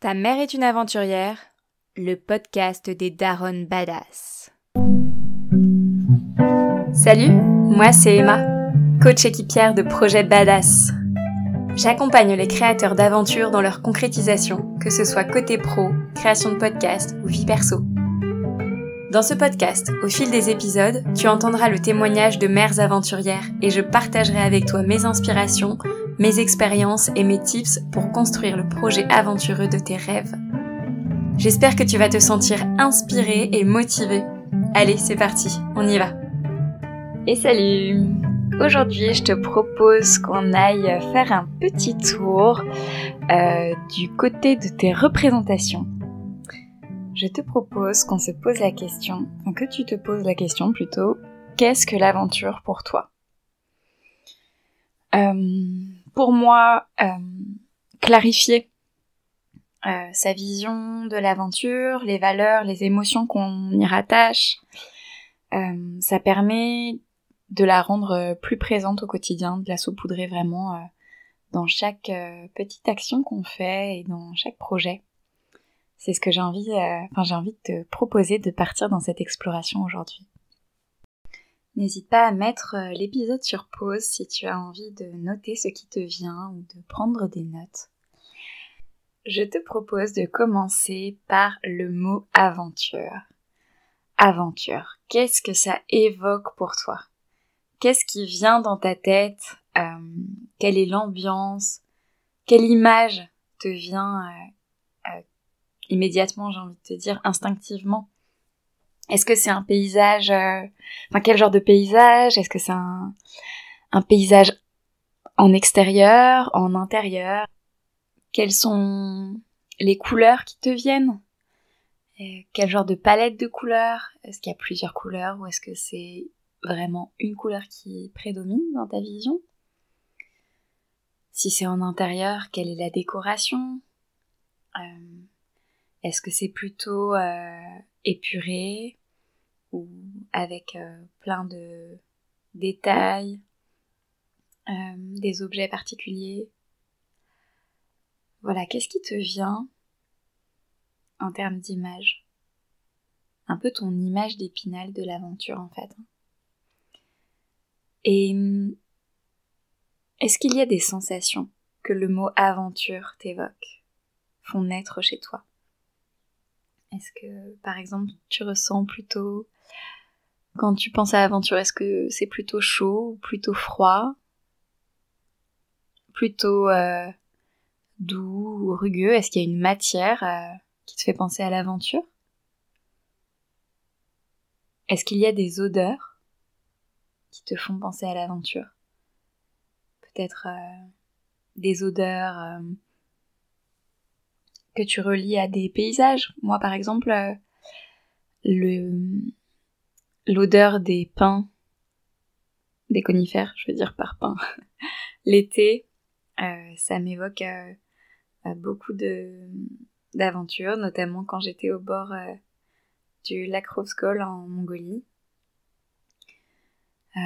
Ta mère est une aventurière, le podcast des Daron Badass. Salut, moi c'est Emma, coach équipière de projet Badass. J'accompagne les créateurs d'aventures dans leur concrétisation, que ce soit côté pro, création de podcast ou vie perso. Dans ce podcast, au fil des épisodes, tu entendras le témoignage de mères aventurières et je partagerai avec toi mes inspirations, mes expériences et mes tips pour construire le projet aventureux de tes rêves. J'espère que tu vas te sentir inspiré et motivé. Allez, c'est parti, on y va. Et salut Aujourd'hui, je te propose qu'on aille faire un petit tour euh, du côté de tes représentations. Je te propose qu'on se pose la question, que tu te poses la question plutôt, qu'est-ce que l'aventure pour toi? Euh, Pour moi, euh, clarifier euh, sa vision de l'aventure, les valeurs, les émotions qu'on y rattache, euh, ça permet de la rendre plus présente au quotidien, de la saupoudrer vraiment dans chaque petite action qu'on fait et dans chaque projet. C'est ce que j'ai envie, enfin j'ai envie de te proposer de partir dans cette exploration aujourd'hui. N'hésite pas à mettre l'épisode sur pause si tu as envie de noter ce qui te vient ou de prendre des notes. Je te propose de commencer par le mot aventure. Aventure, qu'est-ce que ça évoque pour toi? Qu'est-ce qui vient dans ta tête? Euh, Quelle est l'ambiance? Quelle image te vient euh, euh, immédiatement, j'ai envie de te dire, instinctivement? Est-ce que c'est un paysage Enfin, quel genre de paysage? Est-ce que c'est un, un paysage en extérieur, en intérieur? Quelles sont les couleurs qui te viennent? Quel genre de palette de couleurs? Est-ce qu'il y a plusieurs couleurs ou est-ce que c'est vraiment une couleur qui prédomine dans ta vision? Si c'est en intérieur, quelle est la décoration? Euh, Est-ce que c'est plutôt euh, épuré ou avec euh, plein de détails, des objets particuliers? Voilà, qu'est-ce qui te vient en termes d'image? Un peu ton image d'épinal de l'aventure en fait. Et est-ce qu'il y a des sensations que le mot aventure t'évoque, font naître chez toi? Est-ce que, par exemple, tu ressens plutôt, quand tu penses à aventure, est-ce que c'est plutôt chaud ou plutôt froid? Plutôt euh, doux ou rugueux? Est-ce qu'il y a une matière euh, qui te fait penser à l'aventure? Est-ce qu'il y a des odeurs qui te font penser à l'aventure? Peut-être euh, des odeurs tu relis à des paysages. Moi, par exemple, euh, le l'odeur des pins, des conifères, je veux dire par pin, l'été, ça m'évoque beaucoup de d'aventures, notamment quand j'étais au bord du lac Rovskol en Mongolie. Euh,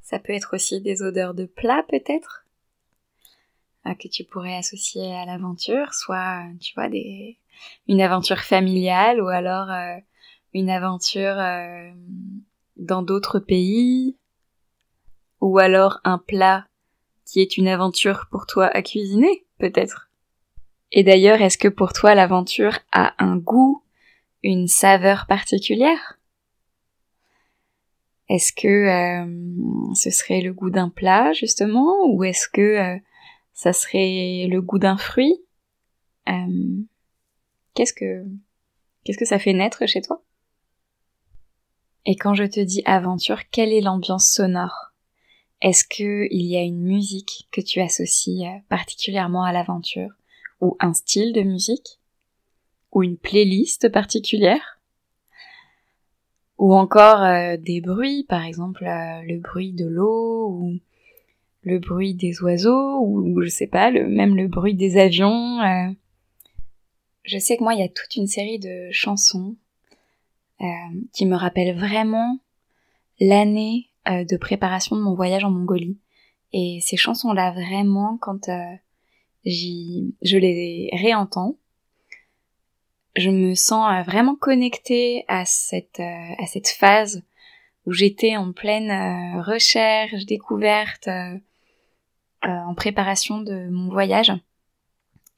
ça peut être aussi des odeurs de plats peut-être? euh, que tu pourrais associer à l'aventure, soit tu vois des une aventure familiale ou alors euh, une aventure dans d'autres pays ou alors un plat qui est une aventure pour toi à cuisiner peut-être. Et d'ailleurs, est-ce que pour toi l'aventure a un goût une saveur particulière? Est-ce que euh, ce serait le goût d'un plat justement? Ou est-ce que euh, ça serait le goût d'un fruit. Euh, Qu'est-ce que qu'est-ce que ça fait naître chez toi? Et quand je te dis aventure, quelle est l'ambiance sonore? Est-ce que il y a une musique que tu associes particulièrement à l'aventure? Ou un style de musique? Ou une playlist particulière? Ou encore euh, des bruits, par exemple euh, le bruit de l'eau ou le bruit des oiseaux ou, je sais pas, le, même le bruit des avions. Euh. Je sais que moi il y a toute une série de chansons qui me rappellent vraiment l'année de préparation de mon voyage en Mongolie Et ces chansons-là, vraiment, quand euh, je les réentends, je me sens euh, vraiment connectée à cette, euh, à cette phase où j'étais en pleine recherche, découverte, en préparation de mon voyage.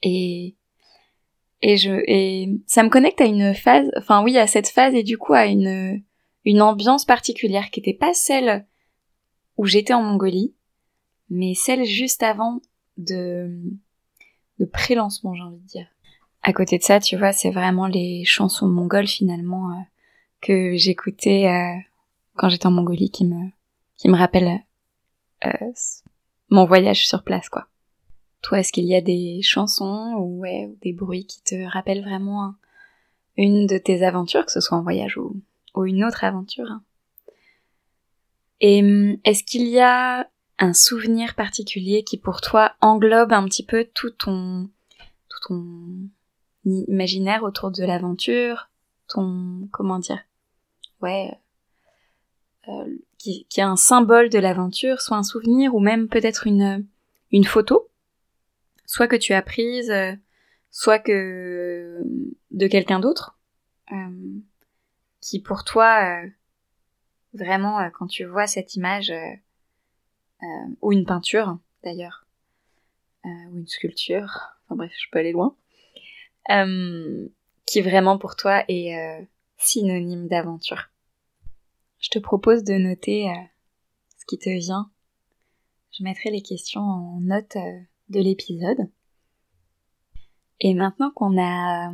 Et, et je, et ça me connecte à une phase, enfin oui, à cette phase et du coup à une, une ambiance particulière qui n'était pas celle où j'étais en Mongolie, mais celle juste avant de, de pré-lancement, j'ai envie de dire. À côté de ça, tu vois, c'est vraiment les chansons mongoles finalement euh, que j'écoutais euh, quand j'étais en Mongolie qui me qui me rappellent euh, mon voyage sur place, quoi. Toi, est-ce qu'il y a des chansons ou des bruits qui te rappellent vraiment une de tes aventures, que ce soit en voyage ou, une autre aventure? Et hum, est-ce qu'il y a un souvenir particulier qui pour toi englobe un petit peu tout ton, tout ton imaginaire autour de l'aventure, ton, comment dire, ouais, euh, qui, qui est un symbole de l'aventure, soit un souvenir ou même peut-être une, une photo, soit que tu as prise, euh, soit que de quelqu'un d'autre, euh, qui pour toi, vraiment, quand tu vois cette image, euh, ou une peinture d'ailleurs, euh, ou une sculpture, enfin bref, je peux aller loin, euh, qui vraiment pour toi est synonyme d'aventure. Je te propose de noter ce qui te vient. Je mettrai les questions en note de l'épisode. Et maintenant qu'on a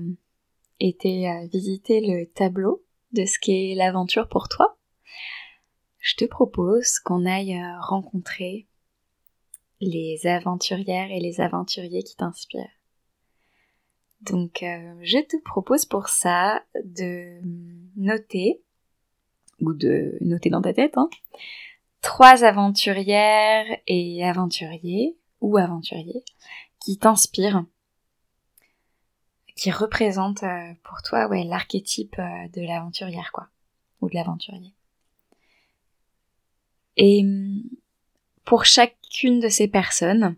été visiter le tableau de ce qu'est l'aventure pour toi, je te propose qu'on aille euh, rencontrer les aventurières et les aventuriers qui t'inspirent. Donc euh, je te propose pour ça de noter, ou de noter dans ta tête, hein, trois aventurières et aventuriers, ou aventuriers, qui t'inspirent, qui représentent euh, pour toi ouais, l'archétype de l'aventurière, quoi, ou de l'aventurier. Et pour chacune de ces personnes,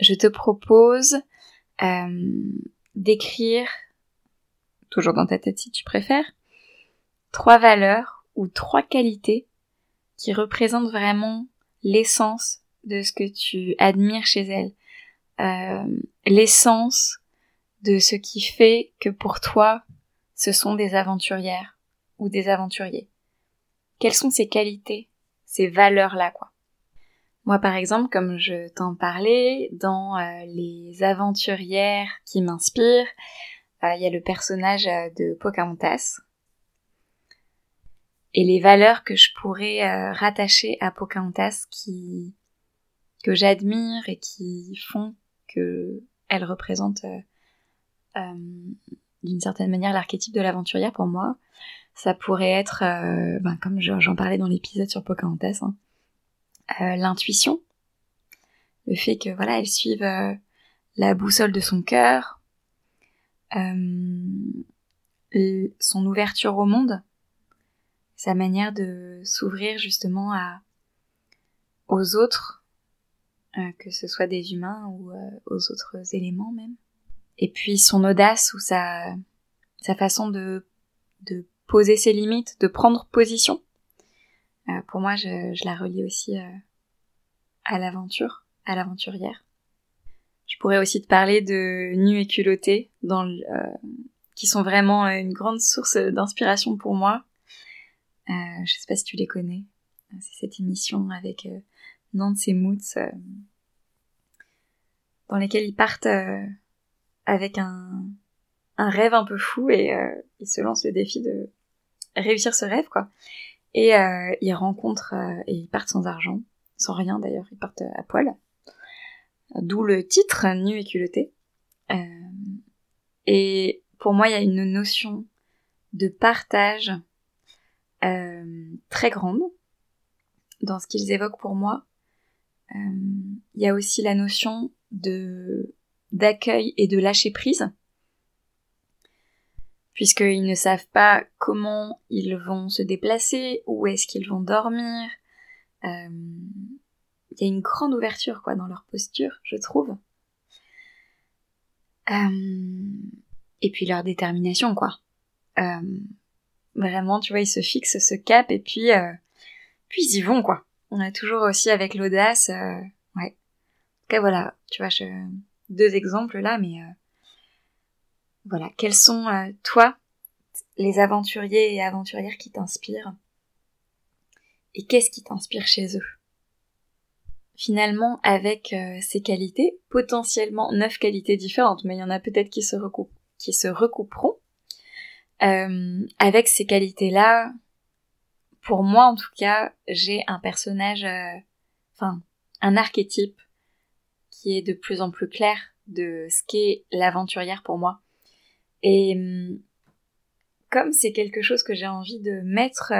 je te propose euh, d'écrire, toujours dans ta tête si tu préfères, trois valeurs ou trois qualités qui représentent vraiment l'essence de ce que tu admires chez elles, euh, l'essence de ce qui fait que pour toi, ce sont des aventurières ou des aventuriers. Quelles sont ces qualités ces valeurs-là, quoi? Moi, par exemple, comme je t'en parlais, dans euh, les aventurières qui m'inspirent, euh, il y a le personnage de Pocahontas. Et les valeurs que je pourrais rattacher à Pocahontas qui, que j'admire et qui font que elle représente d'une certaine manière l'archétype de l'aventurière pour moi, ça pourrait être, euh, ben, comme j'en parlais dans l'épisode sur Pocahontas, hein, euh, l'intuition, le fait que voilà, elle suive euh, la boussole de son cœur, son ouverture au monde, sa manière de s'ouvrir justement à aux autres, que ce soit des humains ou aux autres éléments même. Et puis son audace ou sa façon de poser ses limites, de prendre position. Euh, pour moi, je, la relie aussi euh, à l'aventure, à l'aventurière. Je pourrais aussi te parler de Nu et culotté, euh, qui sont vraiment une grande source d'inspiration pour moi. Je sais pas si tu les connais. C'est cette émission avec Nantes et Moots, dans lesquelles ils partent avec un, rêve un peu fou et euh, ils se lancent le défi de réussir ce rêve quoi. Et euh, ils rencontrent euh, et ils partent sans argent, sans rien d'ailleurs, ils partent à poil. D'où le titre Nu et culotté. et pour moi, il y a une notion de partage très grande dans ce qu'ils évoquent pour moi. Il y a aussi la notion de d'accueil et de lâcher prise puisqu'ils ne savent pas comment ils vont se déplacer, où est-ce qu'ils vont dormir. Euh, il y a une grande ouverture quoi dans leur posture, je trouve. Euh, et puis leur détermination quoi. Euh, vraiment, tu vois, ils se fixent ce cap et puis euh, puis ils y vont quoi. On a toujours aussi avec l'audace, ouais. Ok voilà, tu vois, deux exemples là, mais voilà, quels sont toi les aventuriers et aventurières qui t'inspirent? Et qu'est-ce qui t'inspire chez eux? Finalement avec euh, ces qualités, potentiellement neuf qualités différentes, mais il y en a peut-être qui se recouperont. Euh, avec ces qualités-là, pour moi en tout cas, j'ai un personnage, euh, enfin un archétype qui est de plus en plus clair de ce qu'est l'aventurière pour moi. Et hum, comme c'est quelque chose que j'ai envie de mettre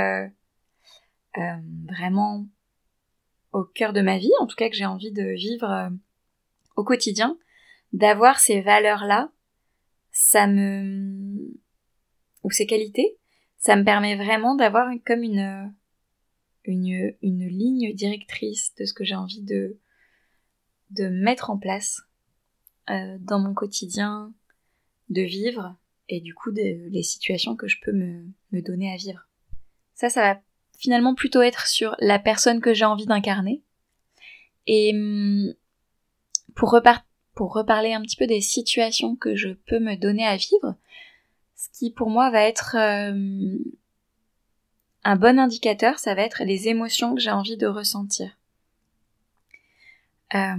vraiment au cœur de ma vie, en tout cas que j'ai envie de vivre euh, au quotidien, d'avoir ces valeurs-là, ça me... ou ces qualités, ça me permet vraiment d'avoir comme une, une, une ligne directrice de ce que j'ai envie de, de mettre en place euh, dans mon quotidien, de vivre, et du coup des les situations que je peux me, donner à vivre. Ça, ça va finalement plutôt être sur la personne que j'ai envie d'incarner. Et hum, pour reparler un petit peu des situations que je peux me donner à vivre, ce qui pour moi va être euh, un bon indicateur, ça va être les émotions que j'ai envie de ressentir. Euh,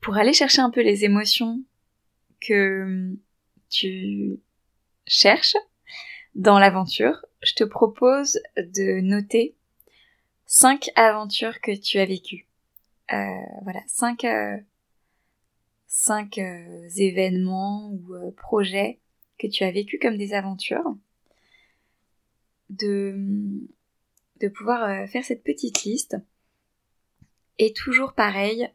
pour aller chercher un peu les émotions que tu cherches dans l'aventure, je te propose de noter cinq aventures que tu as vécues. Euh, voilà, cinq, cinq événements ou projets que tu as vécus comme des aventures. De, pouvoir faire cette petite liste. Et toujours pareil,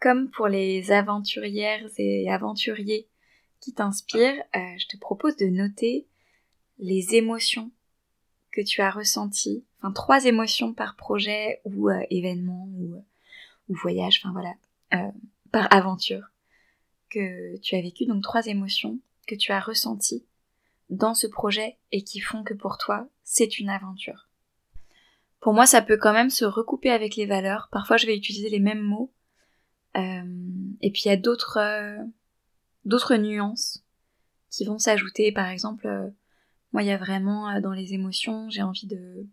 comme pour les aventurières et aventuriers qui t'inspirent, je te propose de noter les émotions que tu as ressenties, enfin trois émotions par projet ou euh, événement ou, euh, voyage, enfin voilà, euh, par aventure que tu as vécu, donc trois émotions que tu as ressenties dans ce projet et qui font que pour toi c'est une aventure. Pour moi, ça peut quand même se recouper avec les valeurs. Parfois, je vais utiliser les mêmes mots. et puis, il y a d'autres, d'autres nuances qui vont s'ajouter. Par exemple, moi, il y a vraiment euh, dans les émotions, j'ai envie de,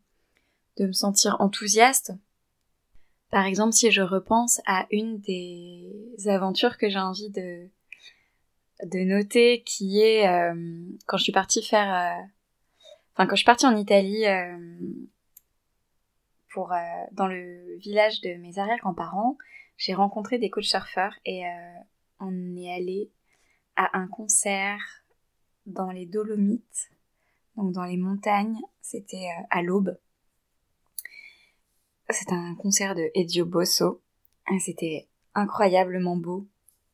de me sentir enthousiaste. Par exemple, si je repense à une des aventures que j'ai envie de, de noter, qui est euh, quand je suis partie faire, euh, enfin quand je suis partie en Italie pour dans le village de mes arrière-grands-parents, j'ai rencontré des coachs surfeurs et on est allé à un concert dans les Dolomites donc dans les montagnes, c'était euh, à l'aube. C'était un concert de Edio Bosso. C'était incroyablement beau.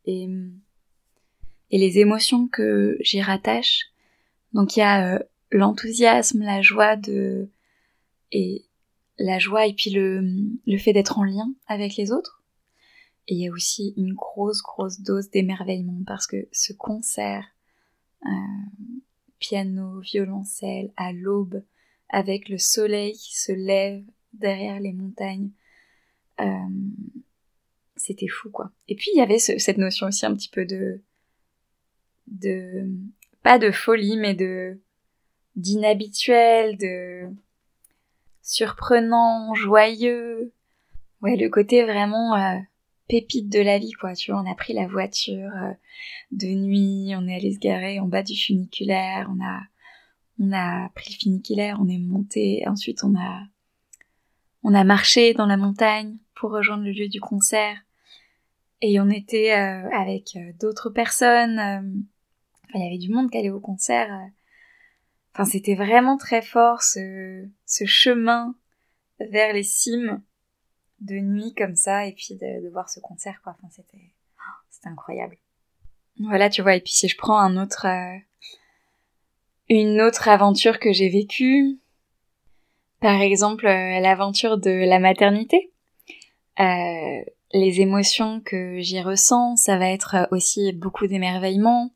Et, et les émotions que j'y rattache, donc il y a euh, l'enthousiasme, la joie de et la joie et puis le, le fait d'être en lien avec les autres. Et il y a aussi une grosse grosse dose d'émerveillement parce que ce concert euh, piano, violoncelle, à l'aube, avec le soleil qui se lève derrière les montagnes. Euh, c'était fou, quoi. Et puis, il y avait cette notion aussi un petit peu de... de... pas de folie, mais de... d'inhabituel, de... surprenant, joyeux. Ouais, le côté vraiment... Euh, pépite de la vie, quoi. Tu vois, on a pris la voiture euh, de nuit, on est allé se garer en bas du funiculaire, on a, on a pris le funiculaire, on est monté, ensuite on a, on a marché dans la montagne pour rejoindre le lieu du concert. Et on était euh, avec d'autres personnes. Il y avait du monde qui allait au concert. Enfin, c'était vraiment très fort ce, ce chemin vers les cimes de nuit comme ça et puis de, voir ce concert quoi. Enfin, c'était c'était incroyable. Voilà, tu vois. Et puis si je prends un autre euh, une autre aventure que j'ai vécue, par exemple euh, l'aventure de la maternité. Euh, les émotions que j'y ressens, ça va être aussi beaucoup d'émerveillement,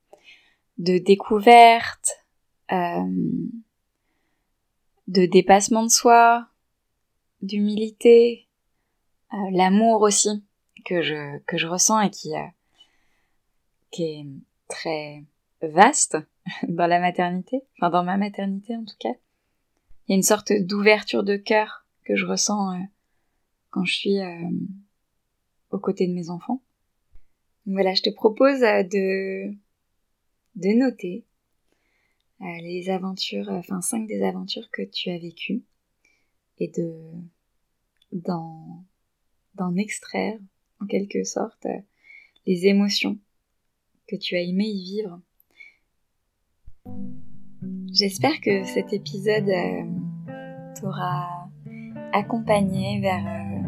de découverte, euh, de dépassement de soi, d'humilité, euh, l'amour aussi que je que je ressens et qui euh, qui est très vaste dans la maternité, enfin dans ma maternité en tout cas. Il y a une sorte d'ouverture de cœur que je ressens euh, quand je suis aux côtés de mes enfants. voilà, je te propose de de noter les aventures, enfin cinq des aventures que tu as vécues et de d'en extraire en quelque sorte les émotions que tu as aimé y vivre. J'espère que cet épisode euh, t'aura accompagné vers euh,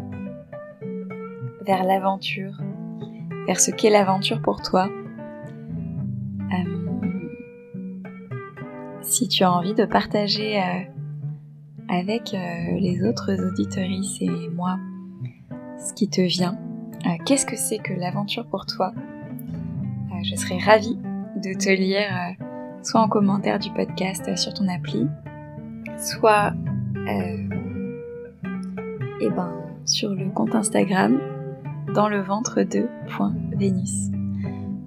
vers l'aventure, vers ce qu'est l'aventure pour toi. Si tu as envie de partager avec les autres auditorices et moi ce qui te vient, qu'est-ce que c'est que l'aventure pour toi, je serais ravie de te lire soit en commentaire du podcast sur ton appli, soit euh, eh ben, sur le compte Instagram dans le ventre de.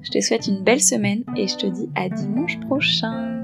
Je te souhaite une belle semaine et je te dis à dimanche prochain.